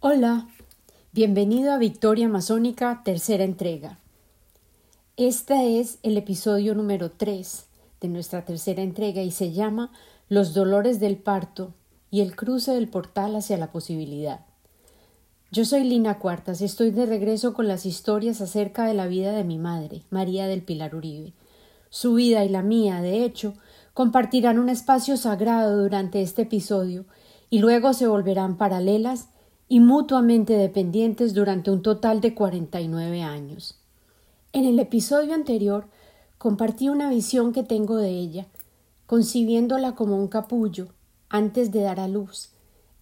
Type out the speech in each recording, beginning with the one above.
Hola, bienvenido a Victoria Masónica, tercera entrega. Este es el episodio número 3 de nuestra tercera entrega y se llama Los dolores del parto y el cruce del portal hacia la posibilidad. Yo soy Lina Cuartas y estoy de regreso con las historias acerca de la vida de mi madre, María del Pilar Uribe. Su vida y la mía, de hecho, compartirán un espacio sagrado durante este episodio y luego se volverán paralelas y mutuamente dependientes durante un total de 49 años. En el episodio anterior compartí una visión que tengo de ella, concibiéndola como un capullo antes de dar a luz,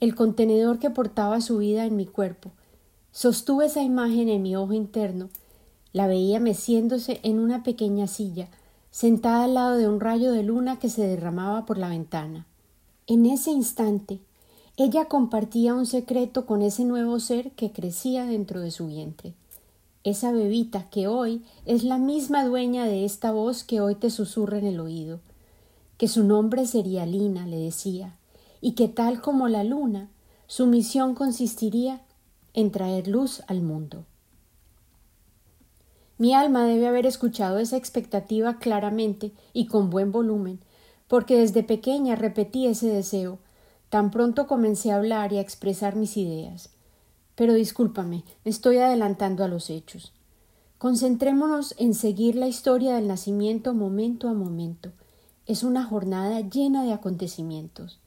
el contenedor que portaba su vida en mi cuerpo. Sostuve esa imagen en mi ojo interno, la veía meciéndose en una pequeña silla, sentada al lado de un rayo de luna que se derramaba por la ventana. En ese instante ella compartía un secreto con ese nuevo ser que crecía dentro de su vientre. Esa bebita que hoy es la misma dueña de esta voz que hoy te susurra en el oído. Que su nombre sería Lina, le decía, y que tal como la luna, su misión consistiría en traer luz al mundo. Mi alma debe haber escuchado esa expectativa claramente y con buen volumen, porque desde pequeña repetí ese deseo, Tan pronto comencé a hablar y a expresar mis ideas. Pero discúlpame, me estoy adelantando a los hechos. Concentrémonos en seguir la historia del nacimiento momento a momento. Es una jornada llena de acontecimientos.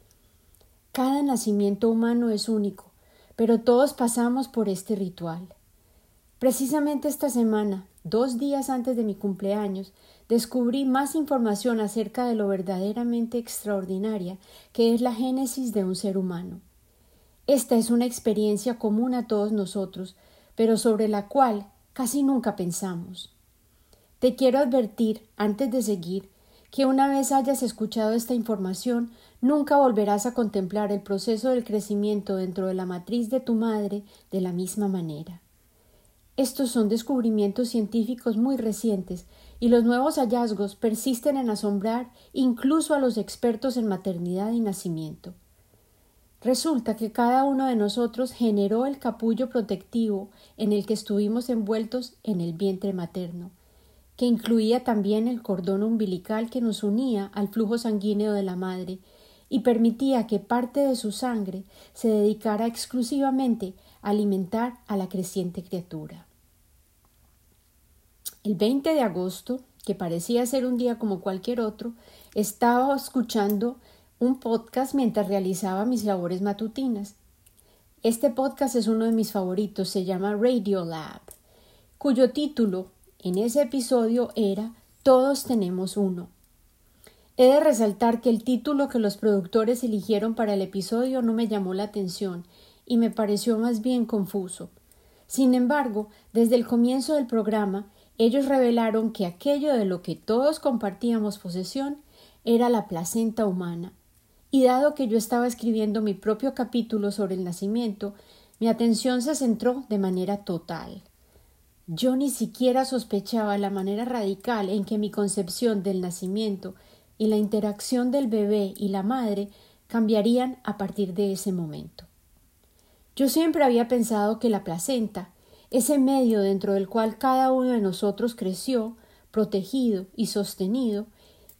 Cada nacimiento humano es único, pero todos pasamos por este ritual. Precisamente esta semana, dos días antes de mi cumpleaños, descubrí más información acerca de lo verdaderamente extraordinaria que es la génesis de un ser humano. Esta es una experiencia común a todos nosotros, pero sobre la cual casi nunca pensamos. Te quiero advertir, antes de seguir, que una vez hayas escuchado esta información, nunca volverás a contemplar el proceso del crecimiento dentro de la matriz de tu madre de la misma manera. Estos son descubrimientos científicos muy recientes y los nuevos hallazgos persisten en asombrar incluso a los expertos en maternidad y nacimiento. Resulta que cada uno de nosotros generó el capullo protectivo en el que estuvimos envueltos en el vientre materno, que incluía también el cordón umbilical que nos unía al flujo sanguíneo de la madre y permitía que parte de su sangre se dedicara exclusivamente a alimentar a la creciente criatura. El 20 de agosto, que parecía ser un día como cualquier otro, estaba escuchando un podcast mientras realizaba mis labores matutinas. Este podcast es uno de mis favoritos, se llama Radio Lab, cuyo título en ese episodio era Todos tenemos uno. He de resaltar que el título que los productores eligieron para el episodio no me llamó la atención y me pareció más bien confuso. Sin embargo, desde el comienzo del programa ellos revelaron que aquello de lo que todos compartíamos posesión era la placenta humana. Y dado que yo estaba escribiendo mi propio capítulo sobre el nacimiento, mi atención se centró de manera total. Yo ni siquiera sospechaba la manera radical en que mi concepción del nacimiento y la interacción del bebé y la madre cambiarían a partir de ese momento. Yo siempre había pensado que la placenta ese medio dentro del cual cada uno de nosotros creció, protegido y sostenido,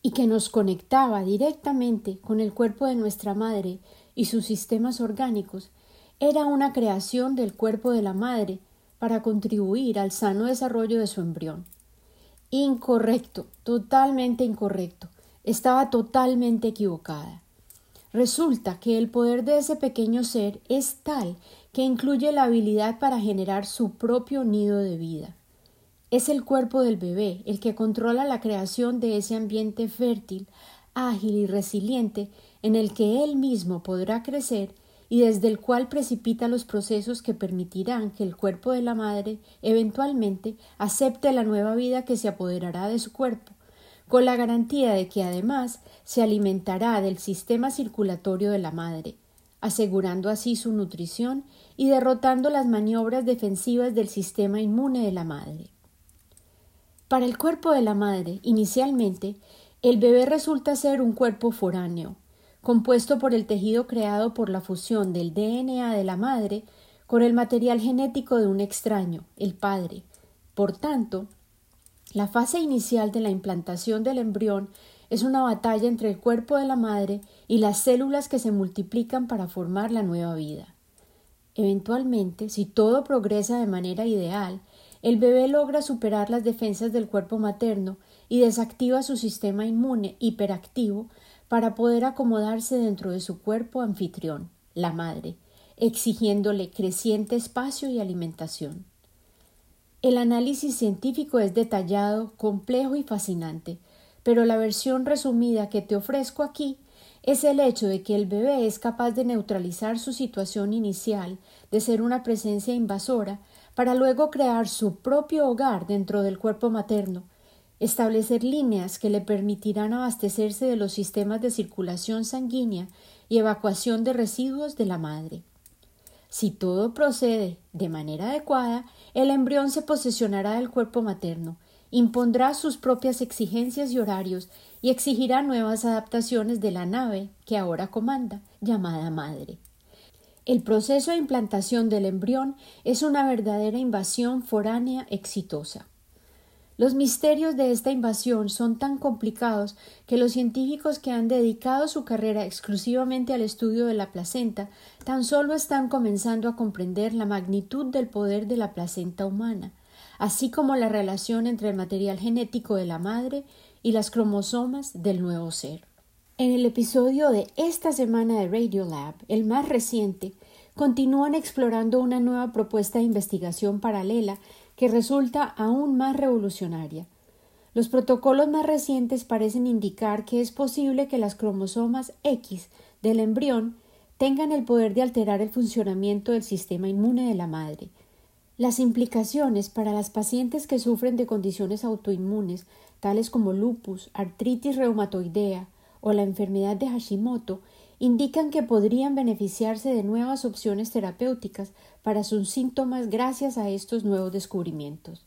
y que nos conectaba directamente con el cuerpo de nuestra madre y sus sistemas orgánicos, era una creación del cuerpo de la madre para contribuir al sano desarrollo de su embrión. Incorrecto, totalmente incorrecto. Estaba totalmente equivocada. Resulta que el poder de ese pequeño ser es tal que incluye la habilidad para generar su propio nido de vida. Es el cuerpo del bebé el que controla la creación de ese ambiente fértil, ágil y resiliente en el que él mismo podrá crecer y desde el cual precipita los procesos que permitirán que el cuerpo de la madre eventualmente acepte la nueva vida que se apoderará de su cuerpo, con la garantía de que además se alimentará del sistema circulatorio de la madre, asegurando así su nutrición y derrotando las maniobras defensivas del sistema inmune de la madre. Para el cuerpo de la madre, inicialmente, el bebé resulta ser un cuerpo foráneo, compuesto por el tejido creado por la fusión del DNA de la madre con el material genético de un extraño, el padre. Por tanto, la fase inicial de la implantación del embrión es una batalla entre el cuerpo de la madre y las células que se multiplican para formar la nueva vida. Eventualmente, si todo progresa de manera ideal, el bebé logra superar las defensas del cuerpo materno y desactiva su sistema inmune hiperactivo para poder acomodarse dentro de su cuerpo anfitrión, la madre, exigiéndole creciente espacio y alimentación. El análisis científico es detallado, complejo y fascinante, pero la versión resumida que te ofrezco aquí es el hecho de que el bebé es capaz de neutralizar su situación inicial de ser una presencia invasora para luego crear su propio hogar dentro del cuerpo materno, establecer líneas que le permitirán abastecerse de los sistemas de circulación sanguínea y evacuación de residuos de la madre. Si todo procede de manera adecuada, el embrión se posesionará del cuerpo materno, impondrá sus propias exigencias y horarios y exigirá nuevas adaptaciones de la nave que ahora comanda, llamada madre. El proceso de implantación del embrión es una verdadera invasión foránea exitosa. Los misterios de esta invasión son tan complicados que los científicos que han dedicado su carrera exclusivamente al estudio de la placenta tan solo están comenzando a comprender la magnitud del poder de la placenta humana, así como la relación entre el material genético de la madre y las cromosomas del nuevo ser. En el episodio de esta semana de Radiolab, el más reciente, continúan explorando una nueva propuesta de investigación paralela que resulta aún más revolucionaria. Los protocolos más recientes parecen indicar que es posible que las cromosomas X del embrión tengan el poder de alterar el funcionamiento del sistema inmune de la madre. Las implicaciones para las pacientes que sufren de condiciones autoinmunes, tales como lupus, artritis reumatoidea o la enfermedad de Hashimoto, indican que podrían beneficiarse de nuevas opciones terapéuticas para sus síntomas gracias a estos nuevos descubrimientos.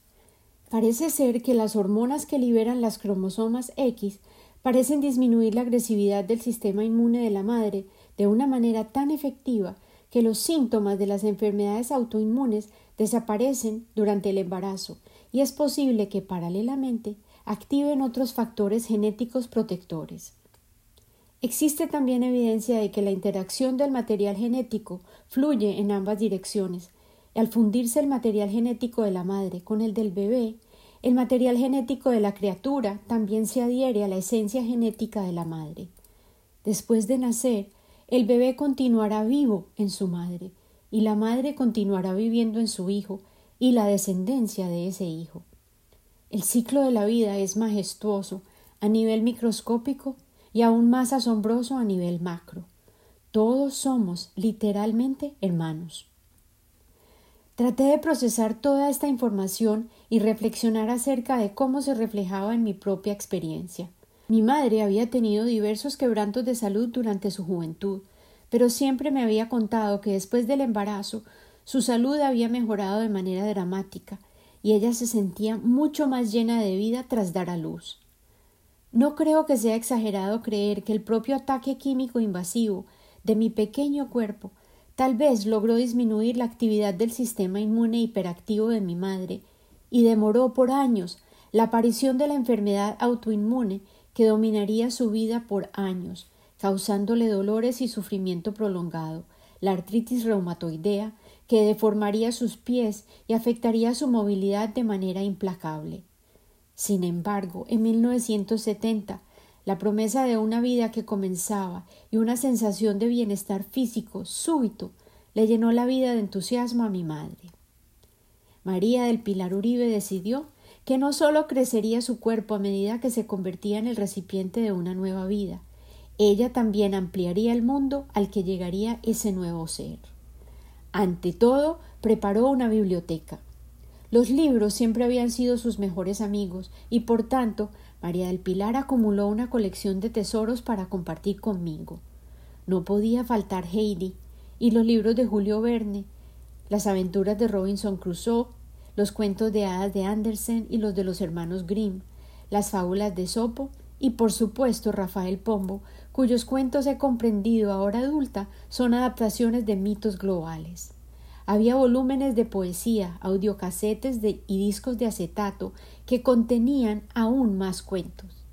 Parece ser que las hormonas que liberan las cromosomas X parecen disminuir la agresividad del sistema inmune de la madre de una manera tan efectiva que los síntomas de las enfermedades autoinmunes desaparecen durante el embarazo y es posible que paralelamente activen otros factores genéticos protectores. Existe también evidencia de que la interacción del material genético fluye en ambas direcciones. Al fundirse el material genético de la madre con el del bebé, el material genético de la criatura también se adhiere a la esencia genética de la madre. Después de nacer, el bebé continuará vivo en su madre, y la madre continuará viviendo en su hijo y la descendencia de ese hijo. El ciclo de la vida es majestuoso a nivel microscópico y aún más asombroso a nivel macro. Todos somos literalmente hermanos. Traté de procesar toda esta información y reflexionar acerca de cómo se reflejaba en mi propia experiencia. Mi madre había tenido diversos quebrantos de salud durante su juventud, pero siempre me había contado que después del embarazo su salud había mejorado de manera dramática y ella se sentía mucho más llena de vida tras dar a luz. No creo que sea exagerado creer que el propio ataque químico invasivo de mi pequeño cuerpo tal vez logró disminuir la actividad del sistema inmune hiperactivo de mi madre y demoró por años la aparición de la enfermedad autoinmune que dominaría su vida por años, causándole dolores y sufrimiento prolongado, la artritis reumatoidea que deformaría sus pies y afectaría su movilidad de manera implacable. Sin embargo, en 1970, la promesa de una vida que comenzaba y una sensación de bienestar físico súbito le llenó la vida de entusiasmo a mi madre. María del Pilar Uribe decidió que no sólo crecería su cuerpo a medida que se convertía en el recipiente de una nueva vida, ella también ampliaría el mundo al que llegaría ese nuevo ser. Ante todo, preparó una biblioteca, los libros siempre habían sido sus mejores amigos y por tanto María del Pilar acumuló una colección de tesoros para compartir conmigo. No podía faltar Heidi y los libros de Julio Verne, las aventuras de Robinson Crusoe, los cuentos de hadas de Andersen y los de los hermanos Grimm, las fábulas de Sopo y por supuesto Rafael Pombo, cuyos cuentos he comprendido ahora adulta son adaptaciones de mitos globales. Había volúmenes de poesía, audiocasetes y discos de acetato que contenían aún más cuentos.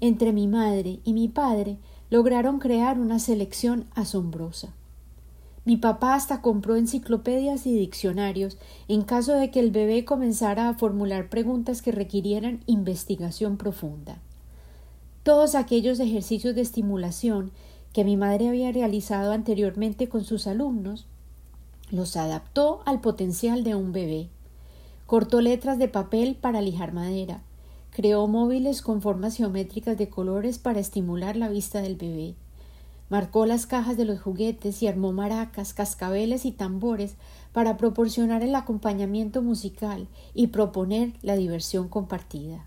Entre mi madre y mi padre lograron crear una selección asombrosa. Mi papá hasta compró enciclopedias y diccionarios en caso de que el bebé comenzara a formular preguntas que requirieran investigación profunda. Todos aquellos ejercicios de estimulación que mi madre había realizado anteriormente con sus alumnos los adaptó al potencial de un bebé. Cortó letras de papel para lijar madera. Creó móviles con formas geométricas de colores para estimular la vista del bebé Marcó las cajas de los juguetes y armó maracas, cascabeles y tambores para proporcionar el acompañamiento musical y proponer la diversión compartida.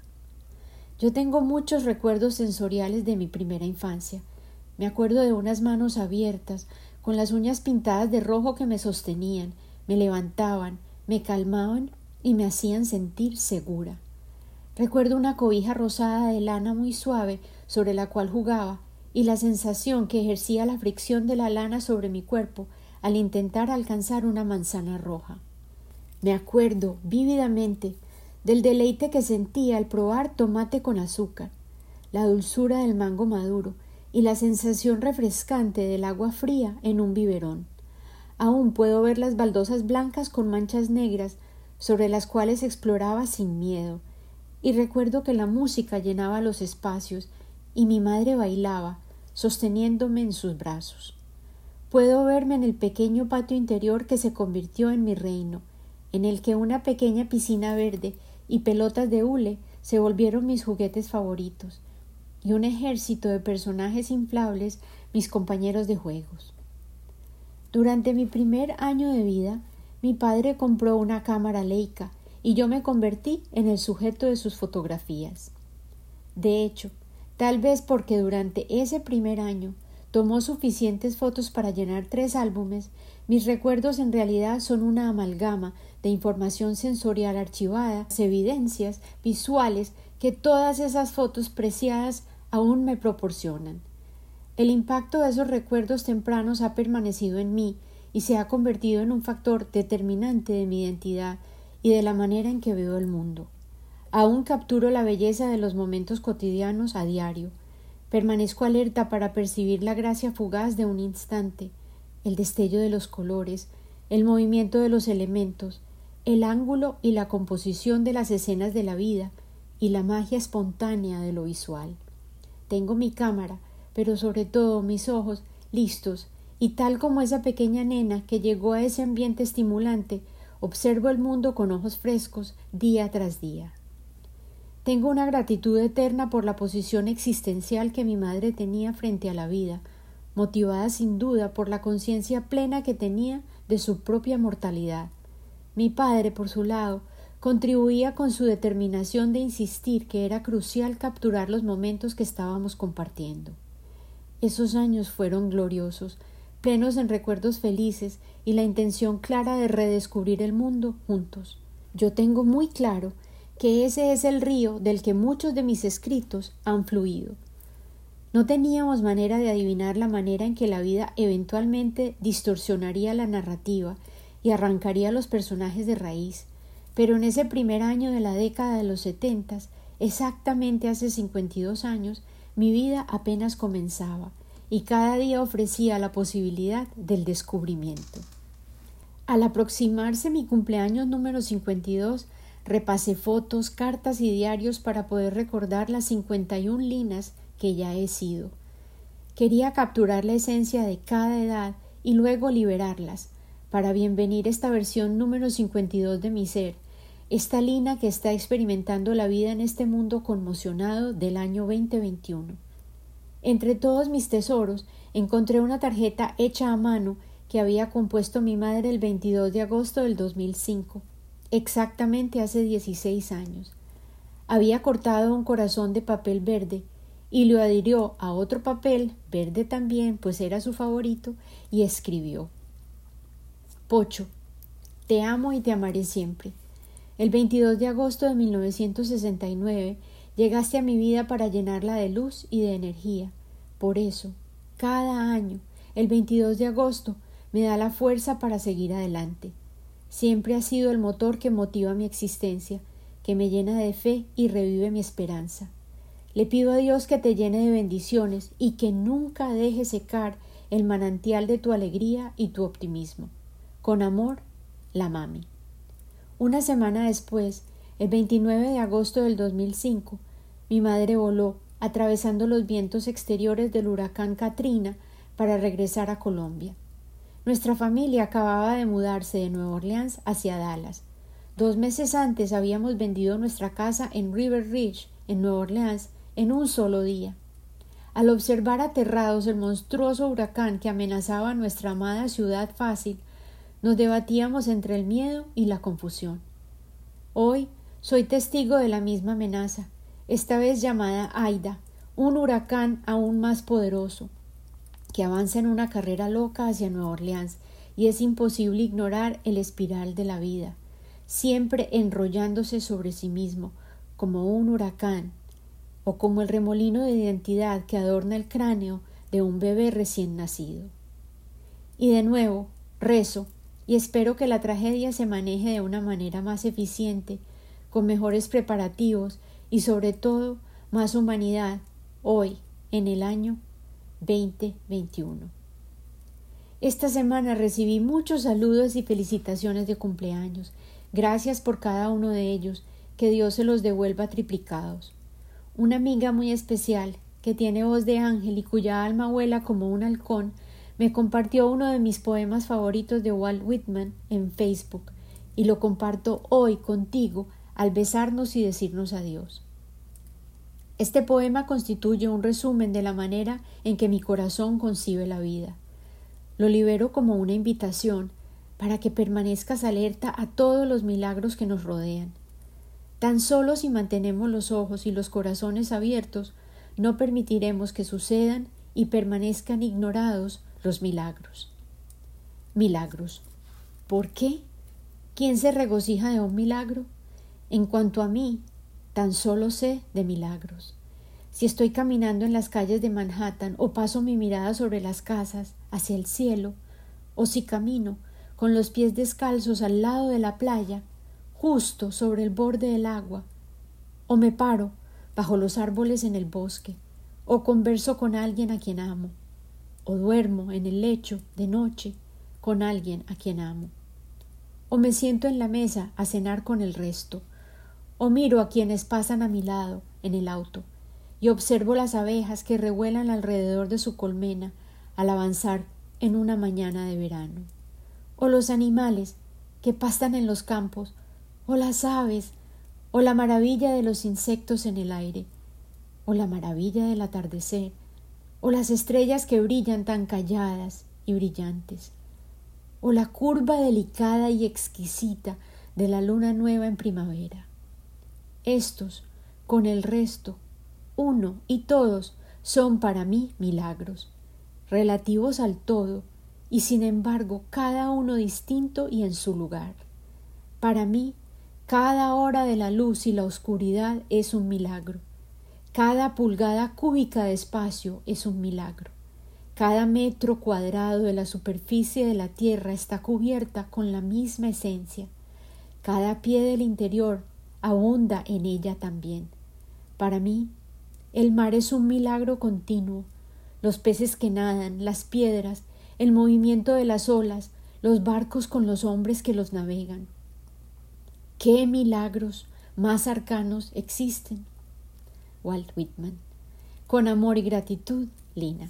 Yo tengo muchos recuerdos sensoriales de mi primera infancia. Me acuerdo de unas manos abiertas, con las uñas pintadas de rojo que me sostenían, me levantaban, me calmaban y me hacían sentir segura. Recuerdo una cobija rosada de lana muy suave sobre la cual jugaba y la sensación que ejercía la fricción de la lana sobre mi cuerpo al intentar alcanzar una manzana roja. Me acuerdo vívidamente del deleite que sentía al probar tomate con azúcar, la dulzura del mango maduro y la sensación refrescante del agua fría en un biberón. Aún puedo ver las baldosas blancas con manchas negras sobre las cuales exploraba sin miedo, y recuerdo que la música llenaba los espacios y mi madre bailaba, sosteniéndome en sus brazos. Puedo verme en el pequeño patio interior que se convirtió en mi reino, en el que una pequeña piscina verde y pelotas de hule se volvieron mis juguetes favoritos, y un ejército de personajes inflables mis compañeros de juegos. Durante mi primer año de vida, mi padre compró una cámara Leica y yo me convertí en el sujeto de sus fotografías. De hecho, Tal vez porque durante ese primer año tomó suficientes fotos para llenar tres álbumes, mis recuerdos en realidad son una amalgama de información sensorial archivada, evidencias visuales que todas esas fotos preciadas aún me proporcionan. El impacto de esos recuerdos tempranos ha permanecido en mí y se ha convertido en un factor determinante de mi identidad y de la manera en que veo el mundo. Aún capturo la belleza de los momentos cotidianos a diario. Permanezco alerta para percibir la gracia fugaz de un instante, el destello de los colores, el movimiento de los elementos, el ángulo y la composición de las escenas de la vida y la magia espontánea de lo visual. Tengo mi cámara, pero sobre todo mis ojos listos, y tal como esa pequeña nena que llegó a ese ambiente estimulante, observo el mundo con ojos frescos día tras día. Tengo una gratitud eterna por la posición existencial que mi madre tenía frente a la vida, motivada sin duda por la conciencia plena que tenía de su propia mortalidad. Mi padre, por su lado, contribuía con su determinación de insistir que era crucial capturar los momentos que estábamos compartiendo. Esos años fueron gloriosos, plenos en recuerdos felices y la intención clara de redescubrir el mundo juntos. Yo tengo muy claro que ese es el río del que muchos de mis escritos han fluido. No teníamos manera de adivinar la manera en que la vida eventualmente distorsionaría la narrativa y arrancaría los personajes de raíz, pero en ese primer año de la década de los setentas, exactamente hace cincuenta y dos años, mi vida apenas comenzaba y cada día ofrecía la posibilidad del descubrimiento. Al aproximarse mi cumpleaños número cincuenta y dos, Repasé fotos, cartas y diarios para poder recordar las cincuenta y un linas que ya he sido. Quería capturar la esencia de cada edad y luego liberarlas, para bienvenir esta versión número cincuenta y dos de mi ser, esta lina que está experimentando la vida en este mundo conmocionado del año 2021. Entre todos mis tesoros encontré una tarjeta hecha a mano que había compuesto mi madre el 22 de agosto del 2005 exactamente hace dieciséis años. Había cortado un corazón de papel verde y lo adhirió a otro papel verde también, pues era su favorito, y escribió Pocho, te amo y te amaré siempre. El 22 de agosto de 1969 llegaste a mi vida para llenarla de luz y de energía. Por eso, cada año, el 22 de agosto, me da la fuerza para seguir adelante. Siempre ha sido el motor que motiva mi existencia, que me llena de fe y revive mi esperanza. Le pido a Dios que te llene de bendiciones y que nunca deje secar el manantial de tu alegría y tu optimismo. Con amor, la mami. Una semana después, el 29 de agosto del 2005, mi madre voló, atravesando los vientos exteriores del huracán Katrina para regresar a Colombia. Nuestra familia acababa de mudarse de Nueva Orleans hacia Dallas. Dos meses antes habíamos vendido nuestra casa en River Ridge, en Nueva Orleans, en un solo día. Al observar aterrados el monstruoso huracán que amenazaba nuestra amada ciudad fácil, nos debatíamos entre el miedo y la confusión. Hoy soy testigo de la misma amenaza, esta vez llamada Aida, un huracán aún más poderoso, que avanza en una carrera loca hacia Nueva Orleans, y es imposible ignorar el espiral de la vida, siempre enrollándose sobre sí mismo, como un huracán, o como el remolino de identidad que adorna el cráneo de un bebé recién nacido. Y de nuevo, rezo, y espero que la tragedia se maneje de una manera más eficiente, con mejores preparativos y sobre todo más humanidad hoy, en el año 2021. Esta semana recibí muchos saludos y felicitaciones de cumpleaños. Gracias por cada uno de ellos. Que Dios se los devuelva triplicados. Una amiga muy especial, que tiene voz de ángel y cuya alma vuela como un halcón, me compartió uno de mis poemas favoritos de Walt Whitman en Facebook y lo comparto hoy contigo al besarnos y decirnos adiós. Este poema constituye un resumen de la manera en que mi corazón concibe la vida. Lo libero como una invitación para que permanezcas alerta a todos los milagros que nos rodean. Tan solo si mantenemos los ojos y los corazones abiertos, no permitiremos que sucedan y permanezcan ignorados los milagros. Milagros. ¿Por qué? ¿Quién se regocija de un milagro? En cuanto a mí, tan solo sé de milagros. Si estoy caminando en las calles de Manhattan o paso mi mirada sobre las casas hacia el cielo, o si camino con los pies descalzos al lado de la playa, justo sobre el borde del agua, o me paro bajo los árboles en el bosque, o converso con alguien a quien amo, o duermo en el lecho de noche con alguien a quien amo, o me siento en la mesa a cenar con el resto, o miro a quienes pasan a mi lado en el auto y observo las abejas que revuelan alrededor de su colmena al avanzar en una mañana de verano, o los animales que pastan en los campos, o las aves, o la maravilla de los insectos en el aire, o la maravilla del atardecer, o las estrellas que brillan tan calladas y brillantes, o la curva delicada y exquisita de la luna nueva en primavera. Estos, con el resto, uno y todos, son para mí milagros, relativos al todo, y sin embargo cada uno distinto y en su lugar. Para mí, cada hora de la luz y la oscuridad es un milagro. Cada pulgada cúbica de espacio es un milagro. Cada metro cuadrado de la superficie de la Tierra está cubierta con la misma esencia. Cada pie del interior abunda en ella también. Para mí, el mar es un milagro continuo. Los peces que nadan, las piedras, el movimiento de las olas, los barcos con los hombres que los navegan. ¿Qué milagros más arcanos existen? Walt Whitman. Con amor y gratitud, Lina.